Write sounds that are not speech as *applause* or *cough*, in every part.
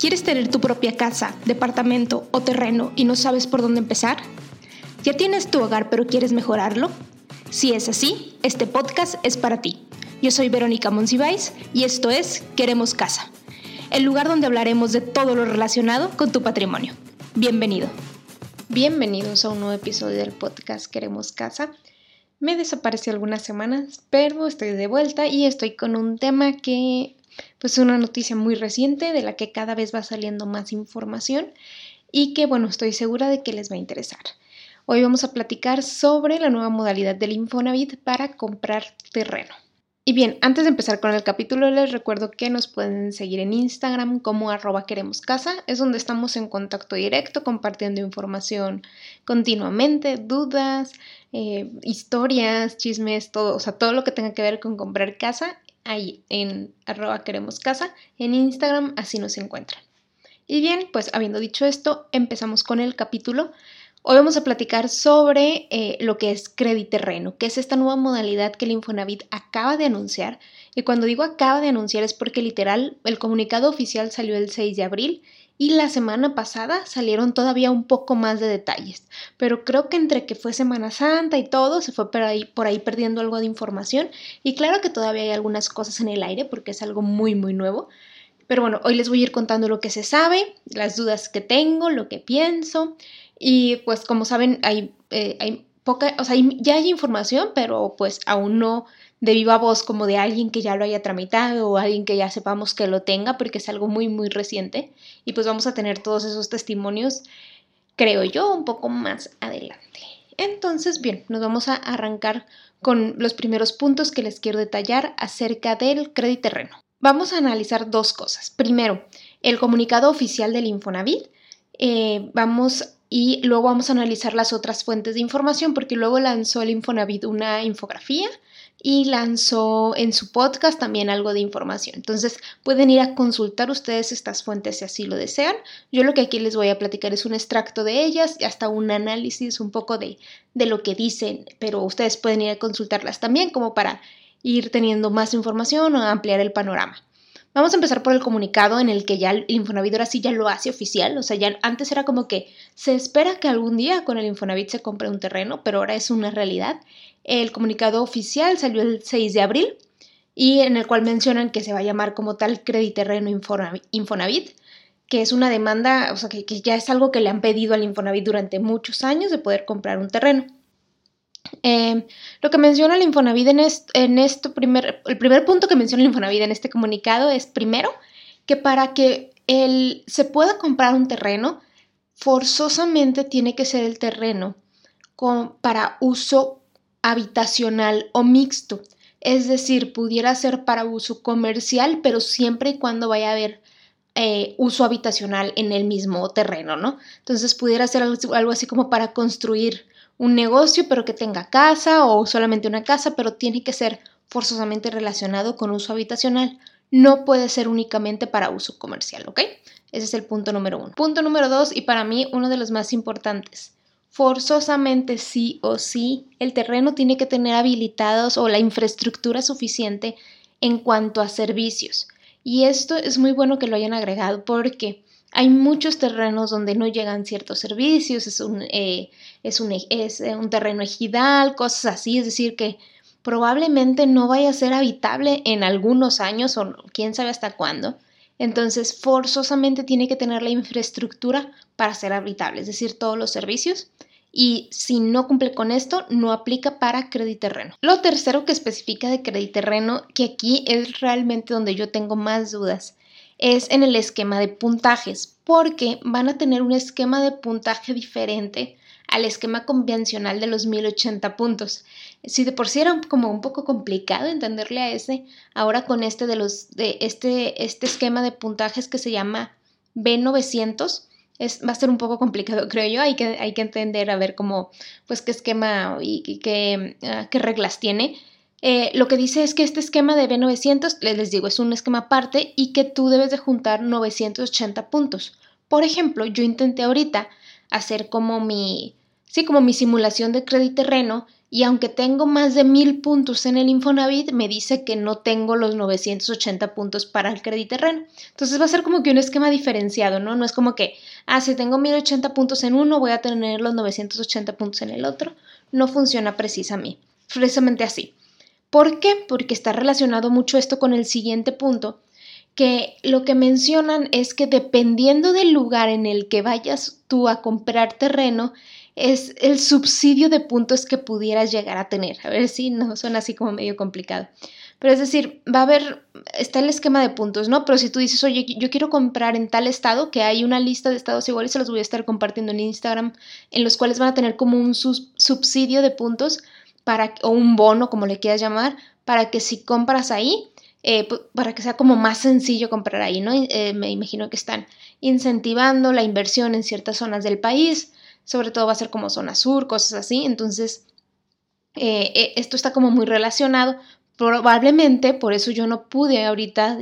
¿Quieres tener tu propia casa, departamento o terreno y no sabes por dónde empezar? ¿Ya tienes tu hogar pero quieres mejorarlo? Si es así, este podcast es para ti. Yo soy Verónica Monsiváis y esto es Queremos Casa, el lugar donde hablaremos de todo lo relacionado con tu patrimonio. Bienvenido. Bienvenidos a un nuevo episodio del podcast Queremos Casa. Me desaparecí algunas semanas, pero estoy de vuelta y estoy con un tema que pues una noticia muy reciente de la que cada vez va saliendo más información y que bueno, estoy segura de que les va a interesar. Hoy vamos a platicar sobre la nueva modalidad del Infonavit para comprar terreno. Y bien, antes de empezar con el capítulo, les recuerdo que nos pueden seguir en Instagram como arroba queremos casa, es donde estamos en contacto directo, compartiendo información continuamente, dudas, eh, historias, chismes, todo, o sea, todo lo que tenga que ver con comprar casa ahí en arroba queremos casa, en Instagram así nos encuentran. Y bien, pues habiendo dicho esto, empezamos con el capítulo. Hoy vamos a platicar sobre eh, lo que es Terreno, que es esta nueva modalidad que el Infonavit acaba de anunciar. Y cuando digo acaba de anunciar es porque literal el comunicado oficial salió el 6 de abril y la semana pasada salieron todavía un poco más de detalles, pero creo que entre que fue Semana Santa y todo, se fue por ahí, por ahí perdiendo algo de información y claro que todavía hay algunas cosas en el aire porque es algo muy muy nuevo. Pero bueno, hoy les voy a ir contando lo que se sabe, las dudas que tengo, lo que pienso y pues como saben hay, eh, hay o sea, ya hay información, pero pues aún no de viva voz como de alguien que ya lo haya tramitado o alguien que ya sepamos que lo tenga porque es algo muy muy reciente y pues vamos a tener todos esos testimonios creo yo un poco más adelante. Entonces bien, nos vamos a arrancar con los primeros puntos que les quiero detallar acerca del crédito terreno. Vamos a analizar dos cosas. Primero, el comunicado oficial del Infonavit. Eh, vamos y luego vamos a analizar las otras fuentes de información porque luego lanzó el Infonavit una infografía y lanzó en su podcast también algo de información. Entonces pueden ir a consultar ustedes estas fuentes si así lo desean. Yo lo que aquí les voy a platicar es un extracto de ellas y hasta un análisis un poco de, de lo que dicen, pero ustedes pueden ir a consultarlas también como para ir teniendo más información o ampliar el panorama. Vamos a empezar por el comunicado en el que ya el Infonavit ahora sí ya lo hace oficial. O sea, ya antes era como que se espera que algún día con el Infonavit se compre un terreno, pero ahora es una realidad. El comunicado oficial salió el 6 de abril y en el cual mencionan que se va a llamar como tal Crediterreno Infonavit, que es una demanda, o sea, que, ya es algo que le han pedido al Infonavit durante muchos años de poder comprar un terreno. Em, lo que menciona el Infonavit en, este, primer, el primer punto que menciona el Infonavit en este comunicado es primero que para que el, se pueda comprar un terreno, forzosamente tiene que ser el terreno con, para uso habitacional o mixto. Es decir, pudiera ser para uso comercial, pero siempre y cuando vaya a haber eh, uso habitacional en el mismo terreno, ¿no? Entonces pudiera ser algo así como para construir un negocio, pero que tenga casa o solamente una casa, pero tiene que ser forzosamente relacionado con uso habitacional. No puede ser únicamente para uso comercial, ¿ok? Ese es el punto número uno. Punto número dos, y para mí uno de los más importantes. Forzosamente sí o sí, el terreno tiene que tener habilitados o la infraestructura suficiente en cuanto a servicios. Y esto es muy bueno que lo hayan agregado porque hay muchos terrenos donde no llegan ciertos servicios, es un, eh, es eh, un terreno ejidal, cosas así, es decir, que probablemente no vaya a ser habitable en algunos años o quién sabe hasta cuándo. Entonces, forzosamente tiene que tener la infraestructura para ser habitable, es decir, todos los servicios. Y si no cumple con esto, no aplica para terreno. Lo tercero que especifica de terreno, que aquí es realmente donde yo tengo más dudas, es en el esquema de puntajes, porque van a tener un esquema de puntaje diferente al esquema convencional de los 1080 puntos. Si de por sí era como un poco complicado entenderle a ese, ahora con este de los de este este esquema de puntajes que se llama B900 es, va a ser un poco complicado, *laughs* creo yo. Hay que, hay que entender a ver cómo, pues, qué esquema y, qué, ah, qué reglas tiene. Eh, lo que dice es que este esquema de B900, les digo, es un esquema aparte y que tú debes de juntar 980 puntos. Por ejemplo, yo intenté ahorita hacer como mi, sí, como mi simulación de crédito terreno y aunque tengo más de mil puntos en el Infonavit, me dice que no tengo los 980 puntos para el crédito terreno. Entonces va a ser como que un esquema diferenciado, ¿no? No es como que, ah, si tengo 1080 puntos en uno, voy a tener los 980 puntos en el otro. No funciona precisamente, precisamente así. ¿Por qué? Porque está relacionado mucho esto con el siguiente punto, que lo que mencionan es que dependiendo del lugar en el que vayas tú a comprar terreno, es el subsidio de puntos que pudieras llegar a tener. A ver si no suena así como medio complicado. Pero es decir, va a haber, está el esquema de puntos, ¿no? Pero si tú dices, oye, yo quiero comprar en tal estado, que hay una lista de estados iguales, se los voy a estar compartiendo en Instagram, en los cuales van a tener como un subsidio de puntos para, o un bono, como le quieras llamar, para que si compras ahí, eh, para que sea como más sencillo comprar ahí, ¿no? Eh, me imagino que están incentivando la inversión en ciertas zonas del país, sobre todo va a ser como zona sur, cosas así. Entonces, eh, esto está como muy relacionado. Probablemente por eso yo no pude ahorita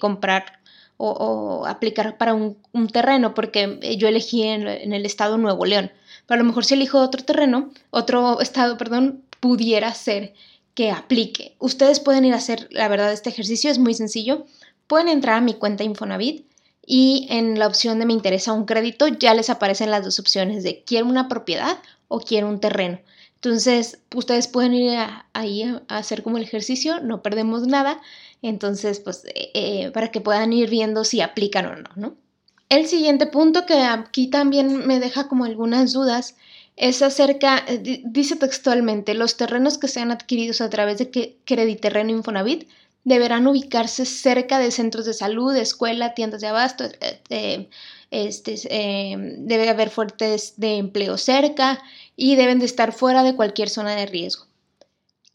comprar o, aplicar para un, terreno, porque yo elegí en, en, el estado Nuevo León. Pero a lo mejor si elijo otro terreno, otro estado, perdón, pudiera ser que aplique. Ustedes pueden ir a hacer, la verdad, este ejercicio es muy sencillo. Pueden entrar a mi cuenta Infonavit y en la opción de me interesa un crédito ya les aparecen las dos opciones de quiero una propiedad o quiero un terreno. Entonces, ustedes pueden ir ahí a, hacer como el ejercicio, no perdemos nada. Entonces, pues, eh, eh, para que puedan ir viendo si aplican o no, ¿no? El siguiente punto que aquí también me deja como algunas dudas es acerca, eh, dice textualmente, los terrenos que sean adquiridos a través de Crediterreno Infonavit deberán ubicarse cerca de centros de salud, escuela, tiendas de abasto, eh, este, eh, debe haber fuertes de empleo cerca y deben de estar fuera de cualquier zona de riesgo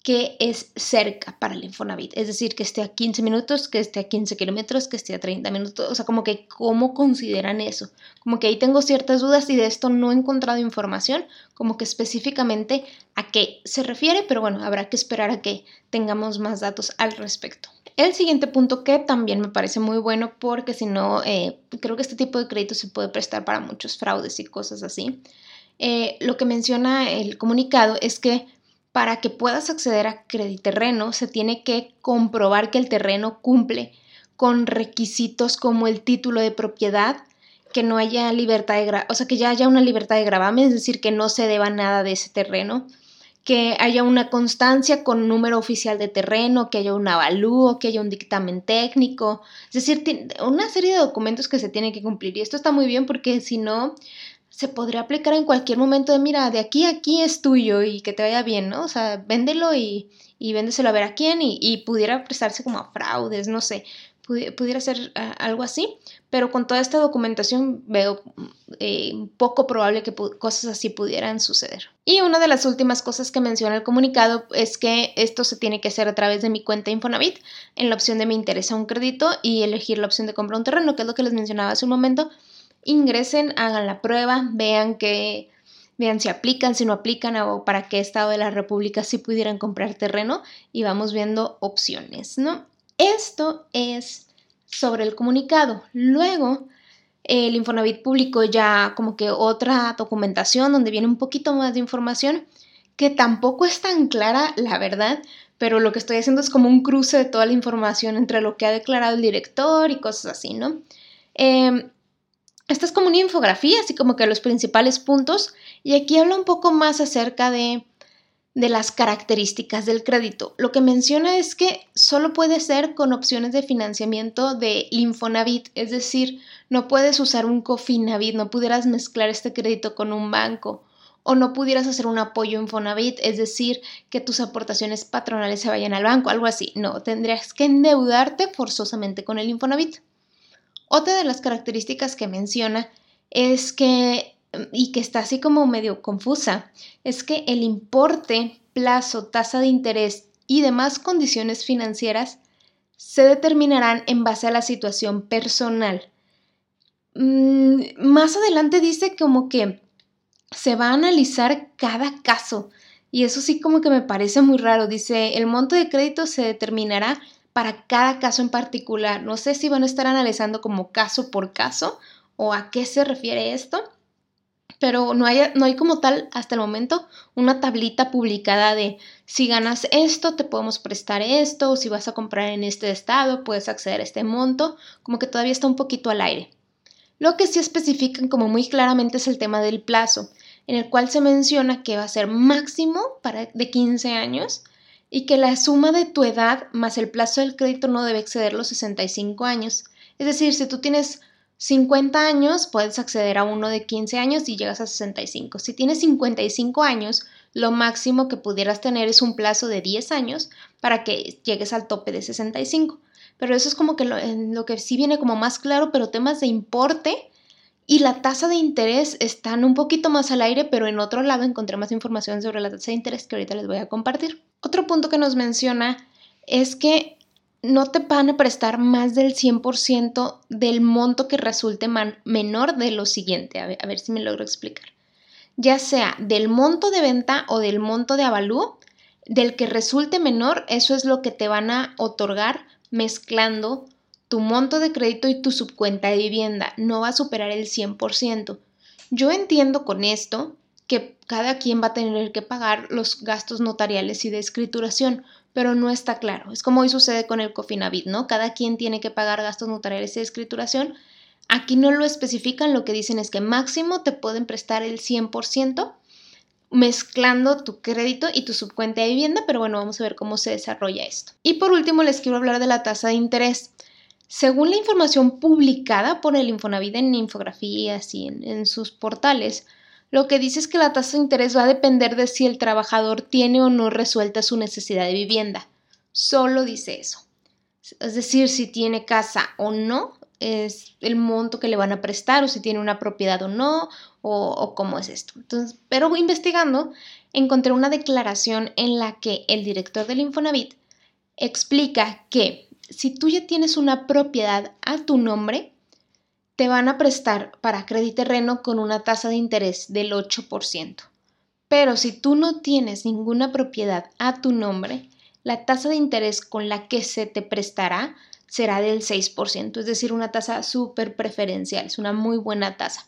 que es cerca para el Infonavit, es decir, que esté a 15 minutos, que esté a 15 kilómetros, que esté a 30 minutos, o sea, como que cómo consideran eso, como que ahí tengo ciertas dudas y de esto no he encontrado información, como que específicamente a qué se refiere, pero bueno, habrá que esperar a que tengamos más datos al respecto. El siguiente punto que también me parece muy bueno porque si no, eh, creo que este tipo de crédito se puede prestar para muchos fraudes y cosas así. Eh, lo que menciona el comunicado es que para que puedas acceder a Crediterreno se tiene que comprobar que el terreno cumple con requisitos como el título de propiedad, que no haya libertad de o sea, que ya haya una libertad de gravamen, es decir, que no se deba nada de ese terreno, que haya una constancia con número oficial de terreno, que haya un avalúo, que haya un dictamen técnico, es decir, una serie de documentos que se tienen que cumplir. Y esto está muy bien porque si no, se podría aplicar en cualquier momento de, mira, de aquí a aquí es tuyo y que te vaya bien, ¿no? O sea, véndelo y, y véndeselo a ver a quién y, pudiera prestarse como a fraudes, no sé, pudiera ser ah, algo así, pero con toda esta documentación veo eh, poco probable que cosas así pudieran suceder. Y una de las últimas cosas que menciona el comunicado es que esto se tiene que hacer a través de mi cuenta Infonavit, en la opción de me interesa un crédito y elegir la opción de comprar un terreno, que es lo que les mencionaba hace un momento ingresen, hagan la prueba, vean que vean si aplican, si no aplican o para qué estado de la República si pudieran comprar terreno y vamos viendo opciones, ¿no? Esto es sobre el comunicado. Luego, el Infonavit publicó ya como que otra documentación donde viene un poquito más de información que tampoco es tan clara, la verdad, pero lo que estoy haciendo es como un cruce de toda la información entre lo que ha declarado el director y cosas así, ¿no? Eh, esta es como una infografía, así como que los principales puntos, y aquí habla un poco más acerca de, de las características del crédito. Lo que menciona es que solo puede ser con opciones de financiamiento de Infonavit, es decir, no puedes usar un Cofinavit, no pudieras mezclar este crédito con un banco o no pudieras hacer un apoyo Infonavit, es decir, que tus aportaciones patronales se vayan al banco, algo así. No, tendrías que endeudarte forzosamente con el Infonavit. Otra de las características que menciona es que, y que está así como medio confusa, es que el importe, plazo, tasa de interés y demás condiciones financieras se determinarán en base a la situación personal. Mm, más adelante dice como que se va a analizar cada caso y eso sí como que me parece muy raro. Dice, el monto de crédito se determinará para cada caso en particular. No sé si van a estar analizando como caso por caso o a qué se refiere esto, pero no hay, como tal hasta el momento una tablita publicada de si ganas esto, te podemos prestar esto, o si vas a comprar en este estado, puedes acceder a este monto, como que todavía está un poquito al aire. Lo que sí especifican como muy claramente es el tema del plazo, en el cual se menciona que va a ser máximo para de 15 años y que la suma de tu edad más el plazo del crédito no debe exceder los 65 años. Es decir, si tú tienes 50 años, puedes acceder a uno de 15 años y llegas a 65. Si tienes 55 años, lo máximo que pudieras tener es un plazo de 10 años para que llegues al tope de 65. Pero eso es como que lo, lo que sí viene como más claro, pero temas de importe y la tasa de interés están un poquito más al aire, pero en otro lado encontré más información sobre la tasa de interés que ahorita les voy a compartir. Otro punto que nos menciona es que no te van a prestar más del 100% del monto que resulte menor de lo siguiente. A ver, a ver, si me logro explicar. Ya sea del monto de venta o del monto de avalúo, del que resulte menor, eso es lo que te van a otorgar mezclando tu monto de crédito y tu subcuenta de vivienda. No va a superar el 100%. Yo entiendo con esto que cada quien va a tener que pagar los gastos notariales y de escrituración, pero no está claro. Es como hoy sucede con el Cofinavit, ¿no? Cada quien tiene que pagar gastos notariales de escrituración. Aquí no lo especifican, lo que dicen es que máximo te pueden prestar el 100% mezclando tu crédito y tu subcuenta de vivienda, pero bueno, vamos a ver cómo se desarrolla esto. Y por último, les quiero hablar de la tasa de interés. Según la información publicada por el Infonavit en infografías y en, en sus portales, lo que dice es que la tasa de interés va a depender de si el trabajador tiene o no resuelta su necesidad de vivienda. Solo dice eso. Es decir, si tiene casa o no, es el monto que le van a prestar o si tiene una propiedad o no o, cómo es esto. Entonces, pero investigando, encontré una declaración en la que el director del Infonavit explica que si tú ya tienes una propiedad a tu nombre, te van a prestar para crédito terreno con una tasa de interés del 8%. Pero si tú no tienes ninguna propiedad a tu nombre, la tasa de interés con la que se te prestará será del 6%, es decir, una tasa súper preferencial, es una muy buena tasa.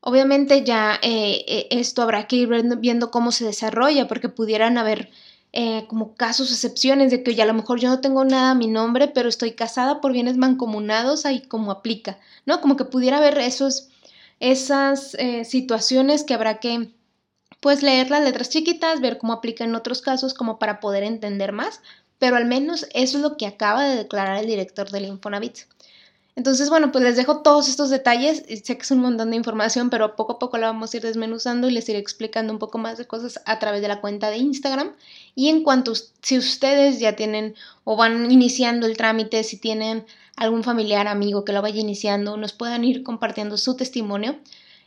Obviamente ya eh, eh, esto habrá que ir viendo cómo se desarrolla, porque pudieran haber eh, como casos, excepciones de que ya a lo mejor yo no tengo nada a mi nombre, pero estoy casada por bienes mancomunados, ahí como aplica, ¿no? Como que pudiera haber esos, esas eh, situaciones que habrá que, pues, leer las letras chiquitas, ver cómo aplica en otros casos, como para poder entender más, pero al menos eso es lo que acaba de declarar el director del Infonavit. Entonces, bueno, pues les dejo todos estos detalles. Sé que es un montón de información, pero poco a poco la vamos a ir desmenuzando y les iré explicando un poco más de cosas a través de la cuenta de Instagram. Y en cuanto si ustedes ya tienen o van iniciando el trámite, si tienen algún familiar, amigo que lo vaya iniciando, nos puedan ir compartiendo su testimonio.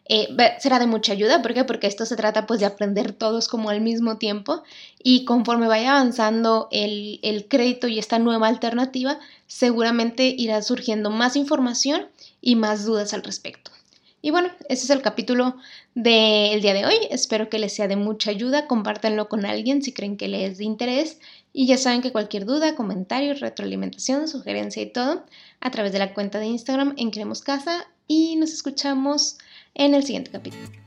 Eh, será de mucha ayuda, ¿por qué? Porque esto se trata pues de aprender todos como al mismo tiempo y conforme vaya avanzando el, el crédito y esta nueva alternativa, seguramente irá surgiendo más información y más dudas al respecto. Y bueno, ese es el capítulo del día de hoy. Espero que les sea de mucha ayuda. Compártanlo con alguien si creen que les es de interés. Y ya saben que cualquier duda, comentario, retroalimentación, sugerencia y todo, a través de la cuenta de Instagram en Queremos Casa. Y nos escuchamos en el siguiente capítulo.